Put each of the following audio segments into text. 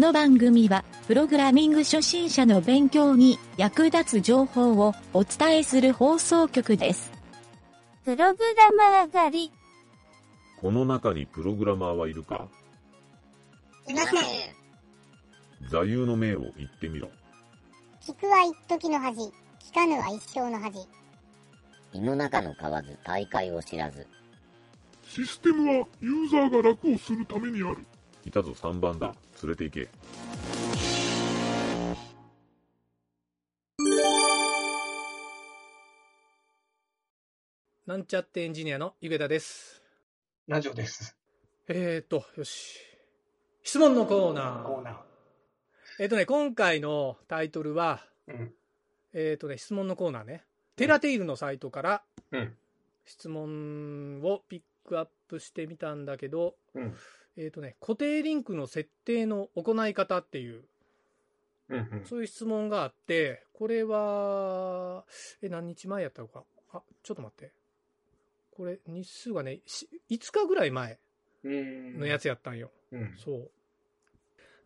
の番組は、プログラミング初心者の勉強に役立つ情報をお伝えする放送局です。プログラマー狩り。この中にプログラマーはいるか？いません。座右の銘を言ってみろ。聞くは一時の恥、聞かぬは一生の恥。胃の中の蛙大海を知らず。システムはユーザーが楽をするためにある。いたぞ3番だ。連れて行け。なんちゃってエンジニアのゆげたです。ラジオです。えーと、よし。質問のコーナー。コーナー。えっ、とね、今回のタイトルは、うん。えっ、とね、質問のコーナーね。テラテイルのサイトからうん。質問をピックアップしてみたんだけど、うん。えっ、とね、固定リンクの設定の行い方っていう、うん。うん。そういう質問があって、これは、え、何日前やったのか？あ、ちょっと待って。これ、日数がね、し5日ぐらい前うん。のやつやったんよ。うん。そう。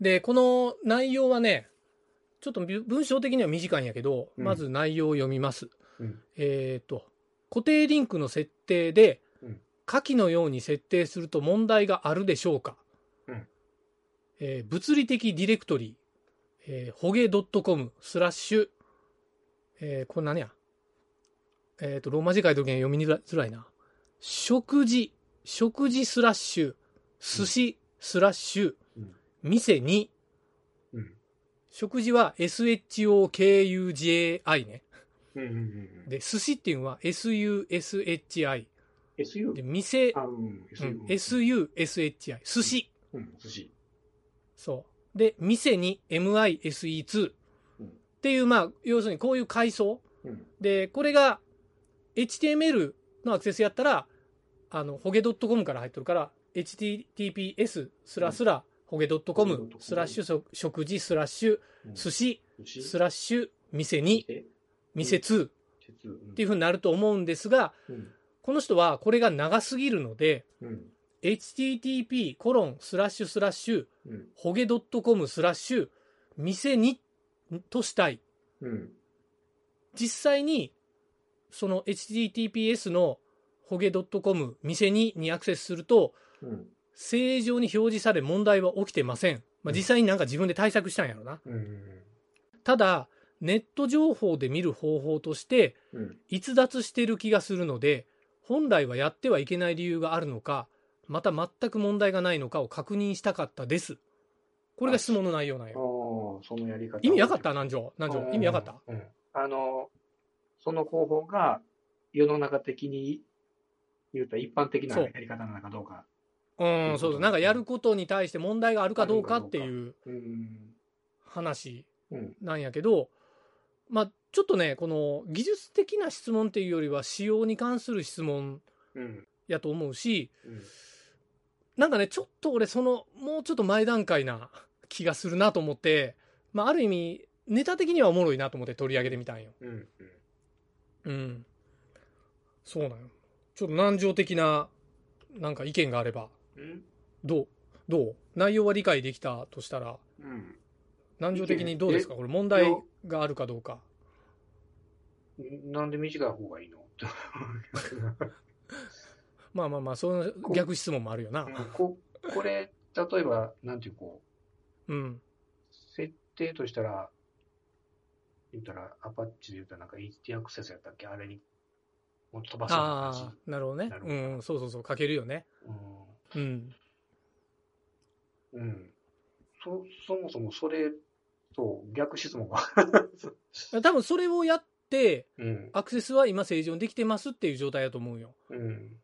で、この内容はね、ちょっとぶ文章的には短いんやけど、うんまず内容を読みます。うん。えっ、と、固定リンクの設定でうん、下記のように設定すると問題があるでしょうか、うんえー物理的ディレクトリー、えー、ほげ .com スラッシュ、えーこれ何やえっ、と、ローマ字書いとけん読みづらいな。食事、食事スラッシュ、寿司スラッシュ、うん。店に、うん。食事は SHOKUJI ね。うん。うん。で、寿司っていうのは SUSHI。SU? で、店、あ、うん。うん、SU。SUSHI。寿司。うん。寿司。そう。で、店に MISE2。うんっていう、まあ、要するにこういう階層。うん。で、これが HTML のアクセスやったら、あの、ホゲ .com から入ってるから、https スラスラ、ホゲ .com スラッシュ食事スラッシュ寿司スラッシュ店にえ店2っていうふうになると思うんですが、うん。この人はこれが長すぎるので、うん。http コロンスラッシュスラッシュうん。ホゲ .com スラッシュ店にとしたい。うん。実際にその https のホゲ .com 店ににアクセスするとうん。正常に表示され問題は起きてません。まあ、うん実際になんか自分で対策したんやろな。うん。ただ、ネット情報で見る方法としてうん。逸脱してる気がするので、本来はやってはいけない理由があるのか、また全く問題がないのかを確認したかったです。これが質問の内容なんよ。、そのやり方。意味わかった？南條。南條。意味わかった？うん。あの、その方法が世の中的に言うと一般的なやり方なのかどうか。うん、そうそう。なんかやることに対して問題があるかどうかっていううん。話うん。なんやけど、まあ、ちょっとね、この技術的な質問っていうよりは仕様に関する質問うん。やと思うし、うん。なんかね、ちょっと俺、その、もうちょっと前段階な気がするなと思って、まあ、ある意味、ネタ的にはおもろいなと思って取り上げてみたんよ。うん。うん。そうなんよ。ちょっと難情的な、なんか意見があれば、うん。どう？どう？内容は理解できたとしたら、うん。難情的にどうですか？え？これ問題があるかどうか。なんで短い方がいいの？まあまあまあ、その逆質問もあるよな。ここれ、例えば、なんていうこうん。う、設定としたら、言ったら、アパッチで言ったらなんか HT アクセスやったっけ？あれに、もう飛ばすようなあ感あ、なるほどねうん、そうそうそう、書けるよね。じ。うん。うん。うん。そ、そもそもそれと逆質問が。多分それをやって、うん。アクセスは今正常にできてますっていう状態だと思うよ。うん。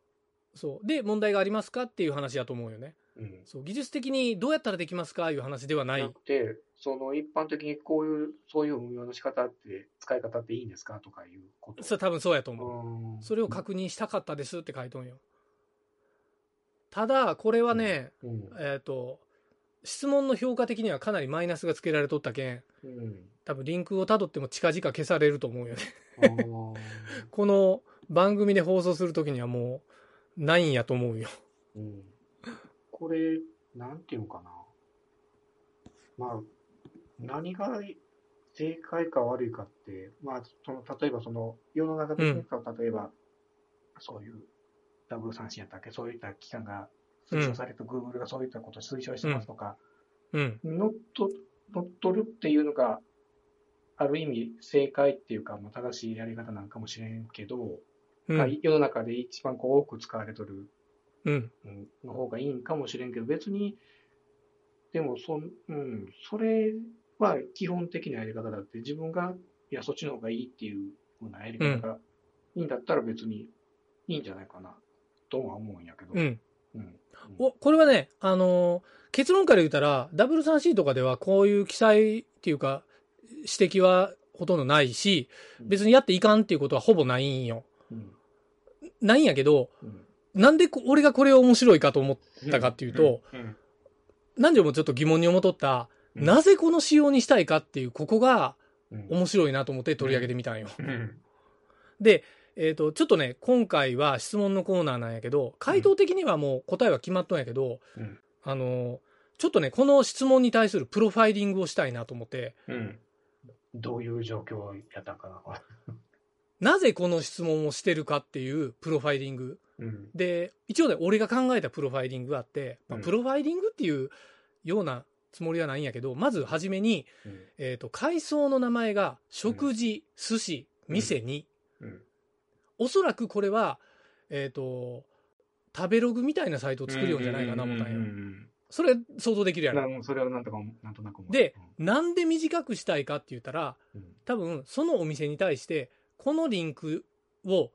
そう。で、問題がありますかっていう話だと思うよね。うん。そう。技術的にどうやったらできますかいう話ではな。ないくて、その一般的にこういう、そういう運用の仕方って、使い方っていいんですかとかいうこと。それ多分そうやと思う。うん。それを確認したかったですって書いとんよ。ただ、これはね、うん。えっ、と、質問の評価的にはかなりマイナスがつけられとったけん、うん。多分リンクをたどっても近々消されると思うよね。この番組で放送するときにはもう、ないんやと思うよ。うん。これ、なんていうのかな。まあ、何が正解か悪いかって、まあ、その、例えばその、世の中的に、例えば、そういう、ダブル三振やったっけ、そういった機関が推奨されて、Google がそういったことを推奨してますとか、うん。乗っ取るっていうのが、ある意味正解っていうか、まあ、正しいやり方なんかもしれんけど、まあうん。世の中で一番こう多く使われとるうん。うんの方がいいんかもしれんけど、別に、でもそん、うん、それは基本的なやり方だって、自分が、いや、そっちの方がいいっていうふうなやり方がいいんだったら別にいいんじゃないかな、とは思うんやけど。うん。うん。お、これはね、あのー結論から言ったら、W3C とかではこういう記載っていうか、指摘はほとんどないし、別にやっていかんっていうことはほぼないんよ。うん。ないんやけど、うん。なんでこ俺がこれを面白いかと思ったかっていうと、うん、何時もちょっと疑問に思っとった、うんなぜこの仕様にしたいかっていう、ここがうん、面白いなと思って取り上げてみたんよ。うん。で、えっ、と、ちょっとね、今回は質問のコーナーなんやけど、回答的にはもう答えは決まっとんやけど、うんあの、ちょっとね、この質問に対するプロファイリングをしたいなと思って、うん。どういう状況やったんかな。なぜこの質問をしてるかっていうプロファイリング。うん。で、一応ね、俺が考えたプロファイリングがあって、まあうんプロファイリングっていうようなつもりはないんやけど、まずはじめに、うん。えっ、と、階層の名前が、食事、寿司、店に、うん。おそらくこれは、えっ、と、食べログみたいなサイトを作るようじゃないかな思ったんうよ。んそれ想像できるやろ。なそれはなんとか、なんとなくで、なんで短くしたいかって言ったら、うん多分そのお店に対して、このリンクを、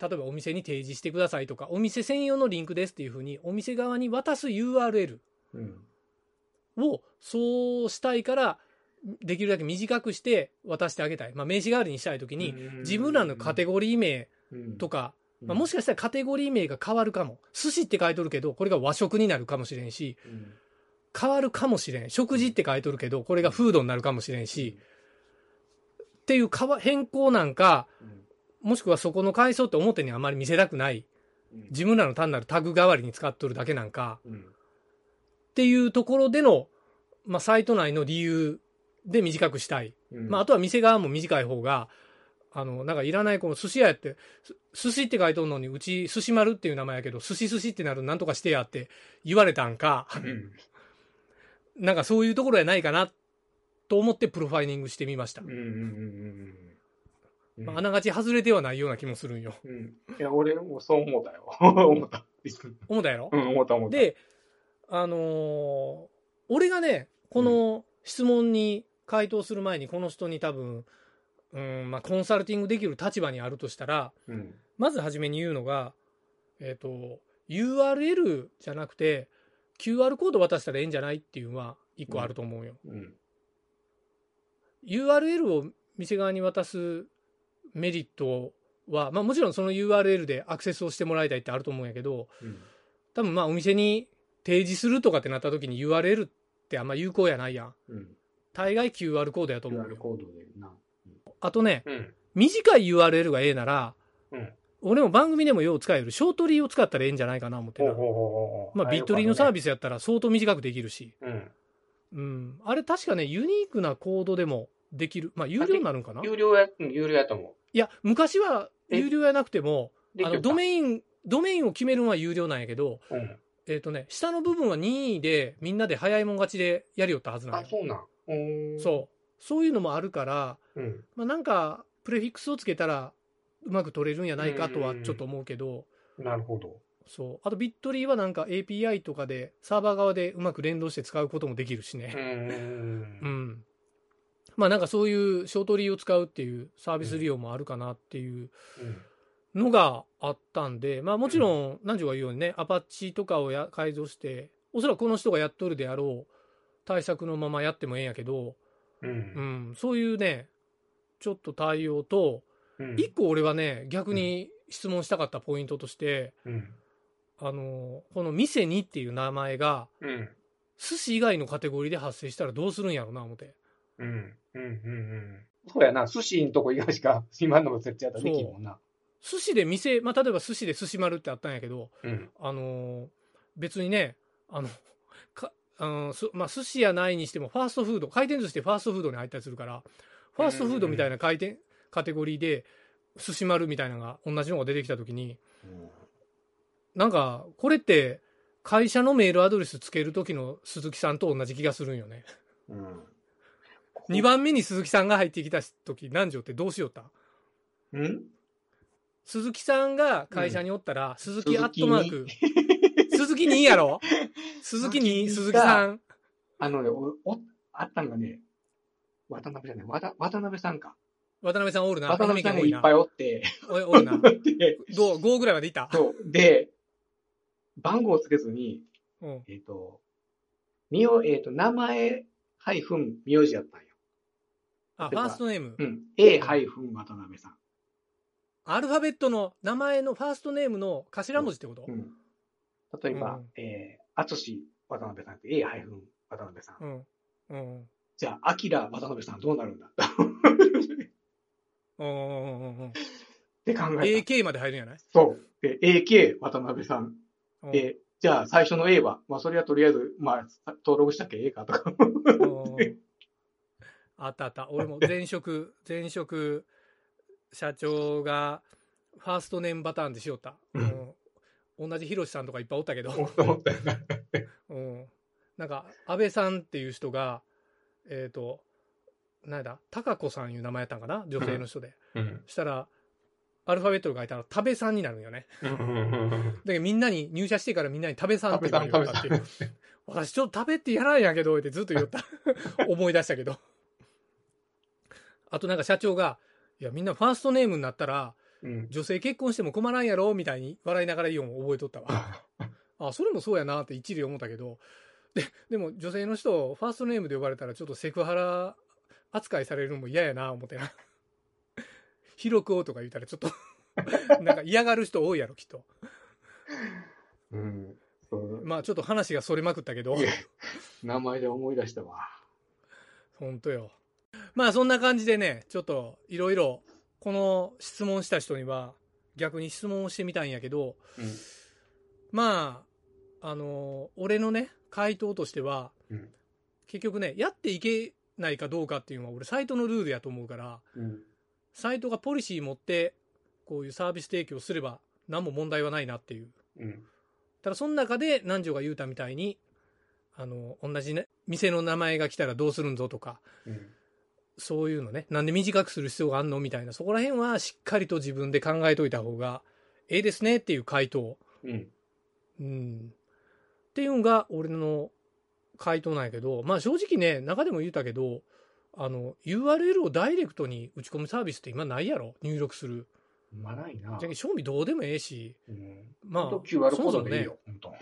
例えばお店に提示してくださいとか、お店専用のリンクですっていうふうに、お店側に渡す URL うん。をそうしたいから、できるだけ短くして渡してあげたい。まあ、名刺代わりにしたいときに、自分らのカテゴリー名とか、まあ、もしかしたらカテゴリー名が変わるかも。寿司って書いとるけど、これが和食になるかもしれんし、うん。変わるかもしれん。食事って書いとるけど、これがフードになるかもしれんし、っていう変わ変更なんか、うん。もしくはそこの階層って表にあまり見せたくない、うん。自分らの単なるタグ代わりに使っとるだけなんか、うん。っていうところでの、まあ、サイト内の理由で短くしたい。うん。まあ、あとは店側も短い方が、あの、なんかいらないこの寿司屋やって、す寿司って書いとんのに、うち寿司丸っていう名前やけど、寿司寿司ってなるなんとかしてやって言われたんか、うんなんかそういうところやないかなと思ってプロファイリングしてみました。うんうんうんうんうんまあ、あながち外れてはないような気もするんよ。うんいや、俺もそう思ったよ。思った。思ったやろ？うん、思った思った。、で、あのー俺がね、この質問に回答する前に、この人に多分、うん、まあ、コンサルティングできる立場にあるとしたら、うん。まずはじめに言うのが、えっ、と、URL じゃなくて、QR コード渡したらええんじゃないっていうのは一個あると思うよ。うん。URL を店側に渡すメリットは、まあもちろんその URL でアクセスをしてもらいたいってあると思うんやけど、うん。多分まあお店に提示するとかってなった時に URL ってあんま有効やないやん。うん。大概 QR コードやと思う QR よ。コードでな。あとね、うん。短い URL がええなら、うん俺も番組でもよう使えるショートリーを使ったらええんじゃないかな思ってな。まあビットリーのサービビスやったら相当短くできるし。ス。うん。うん。あれ確かね、ユニークなコードでもできる。まあ有料になるんかな？い有料や、うん有料やと思や、昔は有料やなくても、あのドメイン、ドメインを決めるのは有料なんやけど、うん。えっ、とね、下の部分は任意でみんなで早いもん勝ちでやりよったはずなんあ、よそうなん。そう。そういうのもあるから、う。うん。まあ、なんか、プレフィックスをつけたら、うまく取れるんやないかとはちょっと思うけど、なるほど。そう。あと、ビットリーはなんか API とかで、サーバー側でうまく連動して使うこともできるしうね。んう。ん。まあなんかそういうショートリーを使うっていうサービス利用もあるかなっていううん。のがあったんで、まあもちろん、何時が言うようにね、アパッチとかをや改造して、おそらくこの人がやっとるであろう対策のままやってもええんやけど、う。うんん、そういうね、ちょっと対応と、うん。一個俺はね、逆に質問したかったポイントとして、うん。あの、この店にっていう名前が、うん。寿司以外のカテゴリーで発生したらどうするんやろな、思って。うん。うん。うん。うん。そうやな。寿司のとこ以外しか、今のも設置やったらできんもんな。寿司で店、まあ、例えば寿司で寿司丸ってあったんやけど、うん。あのー別にね、あの、か、うん、すまあ、寿司やないにしても、ファーストフード、回転寿司ってファーストフードに入ったりするから、ファーストフードみたいな回転、カテゴリーで、寿司丸みたいなのが、同じのが出てきたときに、なんか、これって、会社のメールアドレスつけるときの鈴木さんと同じ気がするんよね。うん。2番目に鈴木さんが入ってきたとき、南條ってどうしよった？ん？鈴木さんが会社におったら、鈴木アットマーク、鈴木に。やろ？鈴木に、鈴木さん。あのね、お、お、あったんがね、渡辺じゃない、渡渡辺さんか。渡辺さんおるな。渡辺さんが愛媛県いっぱいおって。おいおるな。う ?5 ぐらいまでいった？そう。で、番号をつけずに、うん。えっ、と、みよ、えっ、と、名前、ハイフン、名字やったんよ。あ、ファーストネーム。うん。A ハイフン渡辺さん。アルファベットの名前のファーストネームの頭文字ってこと？うん。例えば、うんえー、あつし渡辺さんって A ハイフン渡辺さん。うん。うん。じゃあ、アキラ渡辺さんどうなるんだ？っ。て考えた。AK まで入るんやない？そう。で、AK 渡辺さん。うんで、じゃあ最初の A は、まあそれはとりあえず、まあ登録したっけ A かとか。うんあったあった。俺も前職、前職、社長が、ファーストネームパターンでしよった。うん同じヒロシさんとかいっぱいおったけど。思ったよなうん。なんか、安倍さんっていう人が、えっ、と、なんだ、高子さんいう名前やったんかな？女性の人で。うん。したら、アルファベットで書いたら、食べさんになるんよね。だけどみんなに、入社してからみんなに食べさんって言われたっていう。私ちょっと食べってやらんやけど、ってずっと言った。思い出したけど。あとなんか社長が、いやみんなファーストネームになったら、うん。女性結婚しても困らんやろ？みたいに笑いながら言うのを覚えとったわ。あ、それもそうやなって一理思ったけど、で、でも女性の人、ファーストネームで呼ばれたらちょっとセクハラ扱いされるのも嫌やな思ってな。広くとか言ったらちょっと、なんか嫌がる人多いやろ、きっと。うん。まあちょっと話がそれまくったけど名前で思い出したわ。ほんとよ。まあそんな感じでね、ちょっといろいろ、この質問した人には逆に質問をしてみたんやけど、うん。まあ、あの俺のね、回答としては、うん結局ね、やっていけないかどうかっていうのは俺サイトのルールやと思うから、うん。サイトがポリシー持って、こういうサービス提供すれば何も問題はないなっていう。うん。ただその中で南條が言うたみたいに、あの、同じね、店の名前が来たらどうするんぞとか、うん。そういうのね、なんで短くする必要があんのみたいな、そこら辺はしっかりと自分で考えといた方がええですねっていう回答。うん。うん。っていうのが俺の回答なんやけど、まあ正直ね、中でも言うたけど、あの、URL をダイレクトに打ち込むサービスって今ないやろ？入力する。まあないな。じゃあ賞味どうでもええし、うん。まあそもそもね。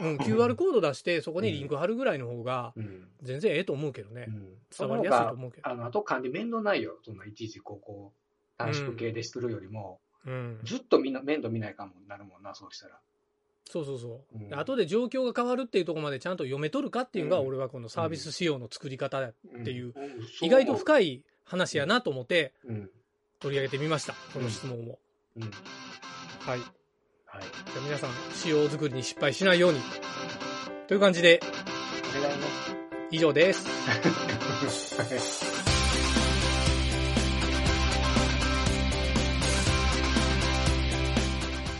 うん、QR コード出してそこにリンク貼るぐらいの方がうん。全然ええと思うけどね。うん。伝わりやすいと思うけど。あの、あと管理面倒ないよ。そんないちいちこう、短縮系でするよりも、うん。ずっとみんな面倒見ないかもなるもんな、そうしたら。そうそうそう。うんで後で状況が変わるっていうところまでちゃんと読めとるかっていうのが、うん俺はこのサービス仕様の作り方っていう、ん意外とい。深い話やなと思ってうん。取り上げてみました。この質問を。うん。はい。はい。じゃあ皆さん、仕様作りに失敗しないように。という感じで、お願いね。以上です。